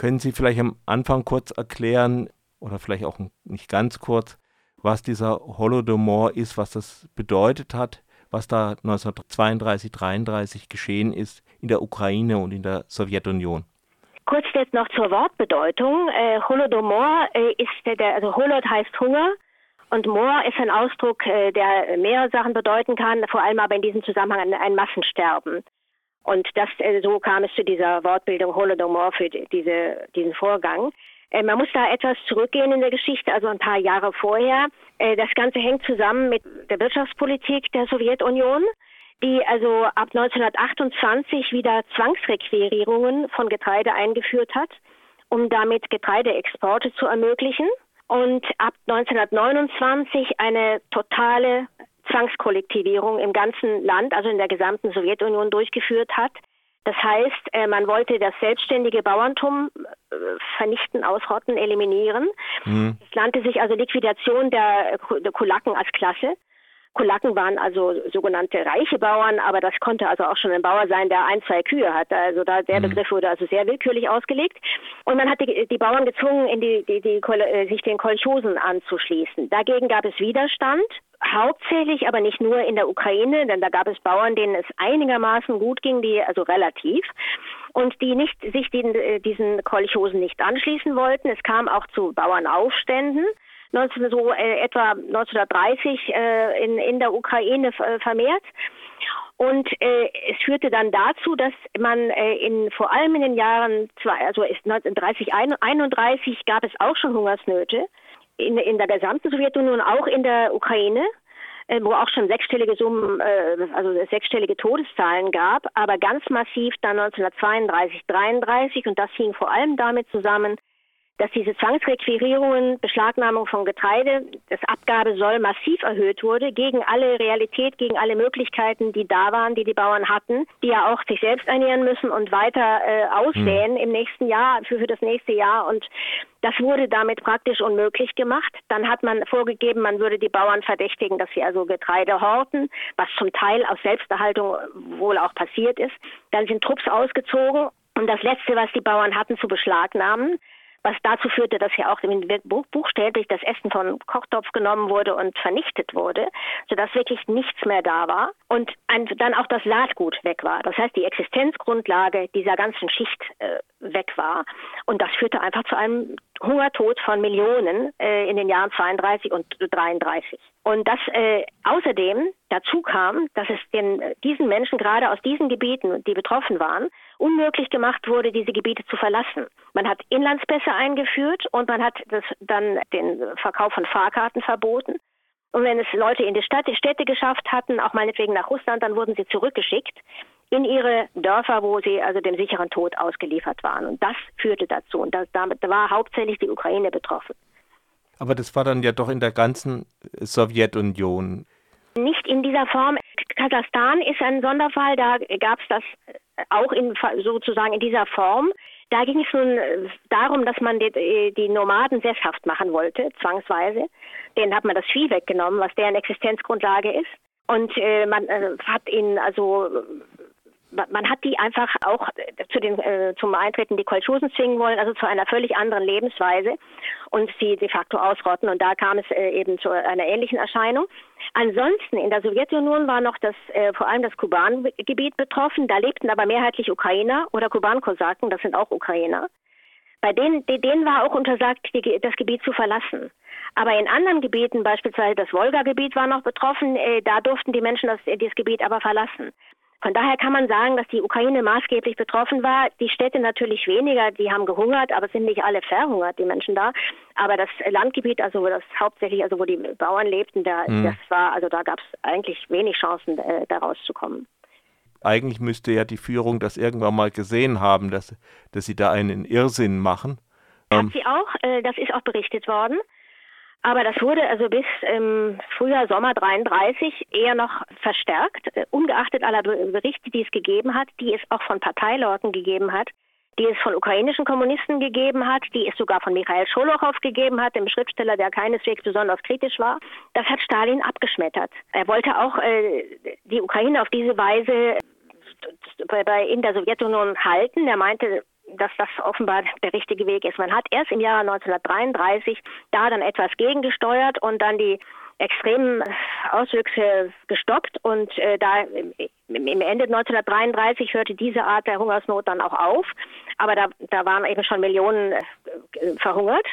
Können Sie vielleicht am Anfang kurz erklären, oder vielleicht auch nicht ganz kurz, was dieser Holodomor ist, was das bedeutet hat, was da 1932, 33 geschehen ist in der Ukraine und in der Sowjetunion? Kurz jetzt noch zur Wortbedeutung. Äh, Holodomor äh, ist der, also Holod heißt Hunger und Mor ist ein Ausdruck, äh, der mehrere Sachen bedeuten kann, vor allem aber in diesem Zusammenhang ein, ein Massensterben. Und das, äh, so kam es zu dieser Wortbildung Holodomor für diese, diesen Vorgang. Äh, man muss da etwas zurückgehen in der Geschichte, also ein paar Jahre vorher. Äh, das Ganze hängt zusammen mit der Wirtschaftspolitik der Sowjetunion die also ab 1928 wieder Zwangsrequirierungen von Getreide eingeführt hat, um damit Getreideexporte zu ermöglichen. Und ab 1929 eine totale Zwangskollektivierung im ganzen Land, also in der gesamten Sowjetunion durchgeführt hat. Das heißt, äh, man wollte das selbstständige Bauerntum äh, vernichten, ausrotten, eliminieren. Mhm. Es nannte sich also Liquidation der Kulaken als Klasse. Kulaken waren also sogenannte reiche Bauern, aber das konnte also auch schon ein Bauer sein, der ein, zwei Kühe hatte. Also da, der mhm. Begriff wurde also sehr willkürlich ausgelegt. Und man hat die, die Bauern gezwungen, in die, die, die, äh, sich den Kolchosen anzuschließen. Dagegen gab es Widerstand, hauptsächlich, aber nicht nur in der Ukraine, denn da gab es Bauern, denen es einigermaßen gut ging, die also relativ und die nicht sich den, äh, diesen Kolchosen nicht anschließen wollten. Es kam auch zu Bauernaufständen. 19, so äh, etwa 1930 äh, in, in der Ukraine äh, vermehrt. Und äh, es führte dann dazu, dass man äh, in vor allem in den Jahren zwei, also 1930, 31 gab es auch schon Hungersnöte in, in der gesamten Sowjetunion, auch in der Ukraine äh, wo auch schon sechsstellige Summen, äh, also sechsstellige Todeszahlen gab, aber ganz massiv dann 1932, 33 und das hing vor allem damit zusammen, dass diese Zwangsrequirierungen, Beschlagnahmung von Getreide, das Abgabe soll massiv erhöht wurde, gegen alle Realität, gegen alle Möglichkeiten, die da waren, die die Bauern hatten, die ja auch sich selbst ernähren müssen und weiter äh, aussäen mhm. im nächsten Jahr, für, für das nächste Jahr. Und das wurde damit praktisch unmöglich gemacht. Dann hat man vorgegeben, man würde die Bauern verdächtigen, dass sie also Getreide horten, was zum Teil aus Selbsterhaltung wohl auch passiert ist. Dann sind Trupps ausgezogen um das Letzte, was die Bauern hatten, zu beschlagnahmen was dazu führte, dass ja auch buchstäblich das Essen von Kochtopf genommen wurde und vernichtet wurde, sodass wirklich nichts mehr da war und dann auch das Saatgut weg war. Das heißt, die Existenzgrundlage dieser ganzen Schicht äh, weg war. Und das führte einfach zu einem Hungertod von Millionen äh, in den Jahren 32 und 33. Und das äh, außerdem dazu kam, dass es den, diesen Menschen gerade aus diesen Gebieten, die betroffen waren, unmöglich gemacht wurde, diese Gebiete zu verlassen. Man hat Inlandspässe eingeführt und man hat das, dann den Verkauf von Fahrkarten verboten. Und wenn es Leute in die Stadt, die Städte geschafft hatten, auch meinetwegen nach Russland, dann wurden sie zurückgeschickt in ihre Dörfer, wo sie also dem sicheren Tod ausgeliefert waren. Und das führte dazu. Und das, damit war hauptsächlich die Ukraine betroffen. Aber das war dann ja doch in der ganzen Sowjetunion. Nicht in dieser Form. Kasachstan ist ein Sonderfall, da gab es das auch in, sozusagen in dieser Form. Da ging es nun darum, dass man die, die, Nomaden sesshaft machen wollte, zwangsweise. Denen hat man das Vieh weggenommen, was deren Existenzgrundlage ist. Und äh, man äh, hat ihnen also man hat die einfach auch zu den, äh, zum Eintreten die Kolchosen zwingen wollen, also zu einer völlig anderen Lebensweise und sie de facto ausrotten. Und da kam es äh, eben zu einer ähnlichen Erscheinung. Ansonsten in der Sowjetunion war noch das, äh, vor allem das Kuban-Gebiet betroffen. Da lebten aber mehrheitlich Ukrainer oder Kuban-Kosaken, das sind auch Ukrainer. Bei denen, denen war auch untersagt, die, das Gebiet zu verlassen. Aber in anderen Gebieten, beispielsweise das Wolga-Gebiet war noch betroffen, äh, da durften die Menschen das, dieses Gebiet aber verlassen. Von daher kann man sagen, dass die Ukraine maßgeblich betroffen war. Die Städte natürlich weniger, die haben gehungert, aber es sind nicht alle verhungert, die Menschen da. Aber das Landgebiet, also das hauptsächlich, also wo die Bauern lebten, da, mhm. das war, also da gab es eigentlich wenig Chancen, äh, da rauszukommen. Eigentlich müsste ja die Führung das irgendwann mal gesehen haben, dass, dass sie da einen Irrsinn machen. Hat ähm, sie auch, äh, das ist auch berichtet worden. Aber das wurde also bis im Frühjahr, Sommer 33 eher noch verstärkt, äh, ungeachtet aller Berichte, die es gegeben hat, die es auch von Parteileuten gegeben hat, die es von ukrainischen Kommunisten gegeben hat, die es sogar von Michael Scholochow gegeben hat, dem Schriftsteller, der keineswegs besonders kritisch war. Das hat Stalin abgeschmettert. Er wollte auch äh, die Ukraine auf diese Weise äh, in der Sowjetunion halten. Er meinte, dass das offenbar der richtige Weg ist. Man hat erst im Jahr 1933 da dann etwas gegengesteuert und dann die extremen Auswüchse gestoppt und äh, da im Ende 1933 hörte diese Art der Hungersnot dann auch auf, aber da, da waren eben schon Millionen äh, verhungert.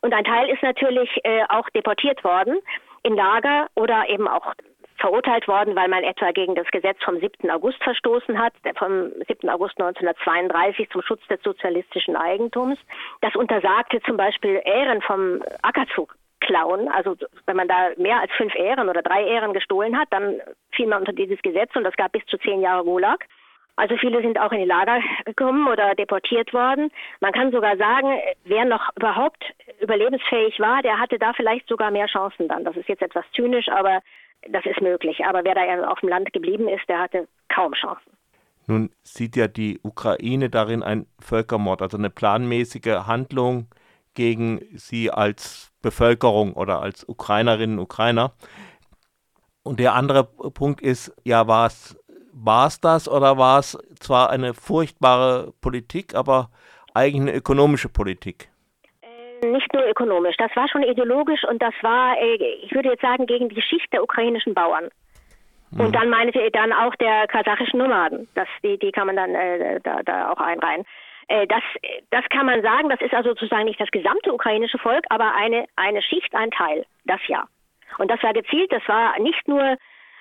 Und ein Teil ist natürlich äh, auch deportiert worden in Lager oder eben auch verurteilt worden, weil man etwa gegen das Gesetz vom 7. August verstoßen hat, vom 7. August 1932 zum Schutz des sozialistischen Eigentums. Das untersagte zum Beispiel Ähren vom Acker zu klauen. Also wenn man da mehr als fünf Ähren oder drei Ähren gestohlen hat, dann fiel man unter dieses Gesetz und das gab bis zu zehn Jahre Gulag. Also viele sind auch in die Lager gekommen oder deportiert worden. Man kann sogar sagen, wer noch überhaupt überlebensfähig war, der hatte da vielleicht sogar mehr Chancen dann. Das ist jetzt etwas zynisch, aber das ist möglich. Aber wer da auf dem Land geblieben ist, der hatte kaum Chancen. Nun sieht ja die Ukraine darin ein Völkermord, also eine planmäßige Handlung gegen sie als Bevölkerung oder als Ukrainerinnen und Ukrainer. Und der andere Punkt ist, ja, war es war es das oder war es zwar eine furchtbare Politik, aber eigentlich eine ökonomische Politik? Nicht nur ökonomisch, das war schon ideologisch und das war, äh, ich würde jetzt sagen, gegen die Schicht der ukrainischen Bauern. Und mhm. dann meinte dann auch der kasachischen Nomaden. Das, die, die kann man dann äh, da, da auch einreihen. Äh, das, das kann man sagen, das ist also sozusagen nicht das gesamte ukrainische Volk, aber eine, eine Schicht, ein Teil, das ja. Und das war gezielt, das war nicht nur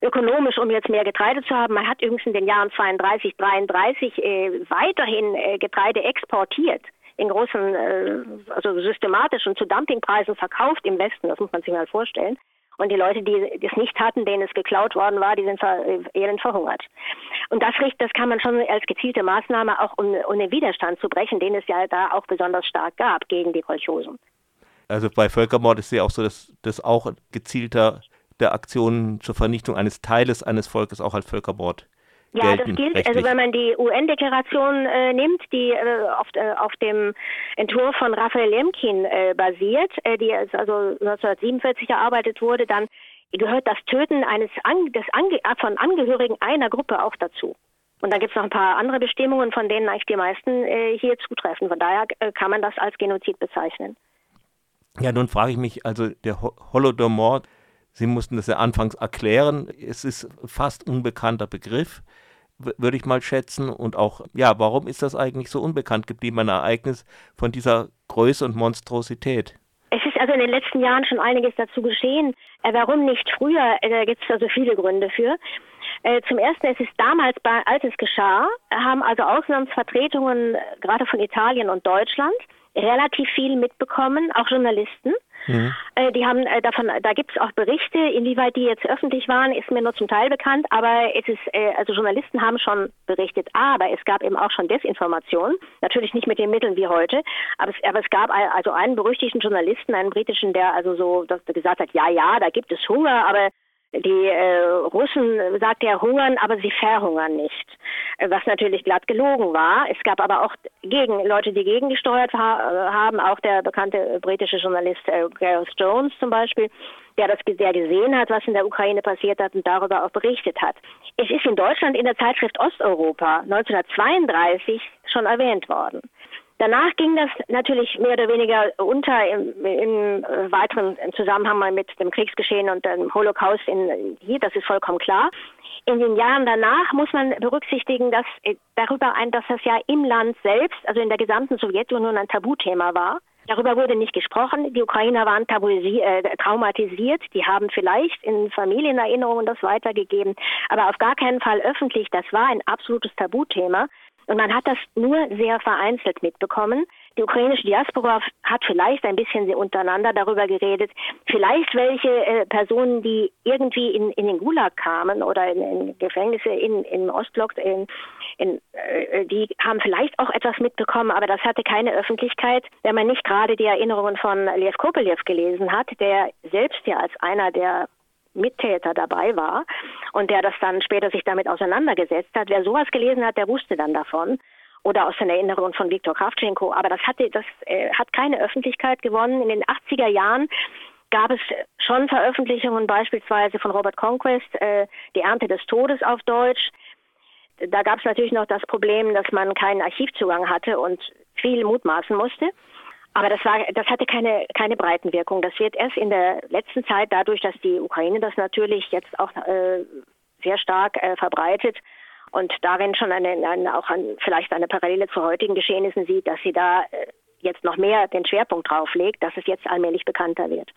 ökonomisch, um jetzt mehr Getreide zu haben. Man hat übrigens in den Jahren 32, 33 äh, weiterhin äh, Getreide exportiert in großen, äh, also systematisch und zu Dumpingpreisen verkauft im Westen. Das muss man sich mal vorstellen. Und die Leute, die das nicht hatten, denen es geklaut worden war, die sind ver äh, elend verhungert. Und das, das kann man schon als gezielte Maßnahme auch um, um den Widerstand zu brechen, den es ja da auch besonders stark gab gegen die Kolchosen. Also bei Völkermord ist es ja auch so, dass das auch gezielter der Aktionen zur Vernichtung eines Teiles eines Volkes auch als Völkermord ja, das gilt, rechtlich. also wenn man die UN-Deklaration äh, nimmt, die äh, auf, äh, auf dem Entwurf von Raphael Lemkin äh, basiert, äh, die also 1947 erarbeitet wurde, dann gehört das Töten eines An des Ange von Angehörigen einer Gruppe auch dazu. Und dann gibt es noch ein paar andere Bestimmungen, von denen eigentlich die meisten äh, hier zutreffen. Von daher kann man das als Genozid bezeichnen. Ja, nun frage ich mich, also der Holodomor Sie mussten das ja anfangs erklären. Es ist fast unbekannter Begriff, würde ich mal schätzen. Und auch, ja, warum ist das eigentlich so unbekannt geblieben, ein Ereignis von dieser Größe und Monstrosität? Es ist also in den letzten Jahren schon einiges dazu geschehen. Äh, warum nicht früher? Äh, da gibt es also viele Gründe für. Äh, zum Ersten, es ist damals, als es geschah, haben also Auslandsvertretungen, gerade von Italien und Deutschland, relativ viel mitbekommen, auch Journalisten. Mhm. Äh, die haben äh, davon, da gibt es auch Berichte, inwieweit die jetzt öffentlich waren, ist mir nur zum Teil bekannt, aber es ist, äh, also Journalisten haben schon berichtet, aber es gab eben auch schon Desinformation, natürlich nicht mit den Mitteln wie heute, aber es, aber es gab also einen berüchtigten Journalisten, einen britischen, der also so gesagt hat, ja, ja, da gibt es Hunger, aber die äh, Russen, sagt er, hungern, aber sie verhungern nicht. Was natürlich glatt gelogen war. Es gab aber auch gegen Leute, die gegengesteuert ha äh, haben, auch der bekannte britische Journalist äh, Gareth Jones zum Beispiel, der das der gesehen hat, was in der Ukraine passiert hat und darüber auch berichtet hat. Es ist in Deutschland in der Zeitschrift Osteuropa 1932 schon erwähnt worden. Danach ging das natürlich mehr oder weniger unter im, im weiteren Zusammenhang mit dem Kriegsgeschehen und dem Holocaust in, hier, das ist vollkommen klar. In den Jahren danach muss man berücksichtigen, dass äh, darüber ein, dass das ja im Land selbst, also in der gesamten Sowjetunion ein Tabuthema war. Darüber wurde nicht gesprochen. Die Ukrainer waren äh, traumatisiert. Die haben vielleicht in Familienerinnerungen das weitergegeben, aber auf gar keinen Fall öffentlich. Das war ein absolutes Tabuthema. Und man hat das nur sehr vereinzelt mitbekommen. Die ukrainische Diaspora hat vielleicht ein bisschen untereinander darüber geredet. Vielleicht welche äh, Personen, die irgendwie in, in den Gulag kamen oder in, in Gefängnisse in, im Ostblock, in, in, äh, die haben vielleicht auch etwas mitbekommen, aber das hatte keine Öffentlichkeit. Wenn man nicht gerade die Erinnerungen von Lev Kopelev gelesen hat, der selbst ja als einer der Mittäter dabei war und der das dann später sich damit auseinandergesetzt hat. Wer sowas gelesen hat, der wusste dann davon oder aus den Erinnerungen von Viktor Kravchenko. Aber das, hatte, das äh, hat keine Öffentlichkeit gewonnen. In den 80er Jahren gab es schon Veröffentlichungen, beispielsweise von Robert Conquest, äh, Die Ernte des Todes auf Deutsch. Da gab es natürlich noch das Problem, dass man keinen Archivzugang hatte und viel mutmaßen musste. Aber das, war, das hatte keine, keine Breitenwirkung. Das wird erst in der letzten Zeit, dadurch, dass die Ukraine das natürlich jetzt auch äh, sehr stark äh, verbreitet und darin schon eine, eine, auch ein, vielleicht eine Parallele zu heutigen Geschehnissen sieht, dass sie da äh, jetzt noch mehr den Schwerpunkt drauf legt, dass es jetzt allmählich bekannter wird.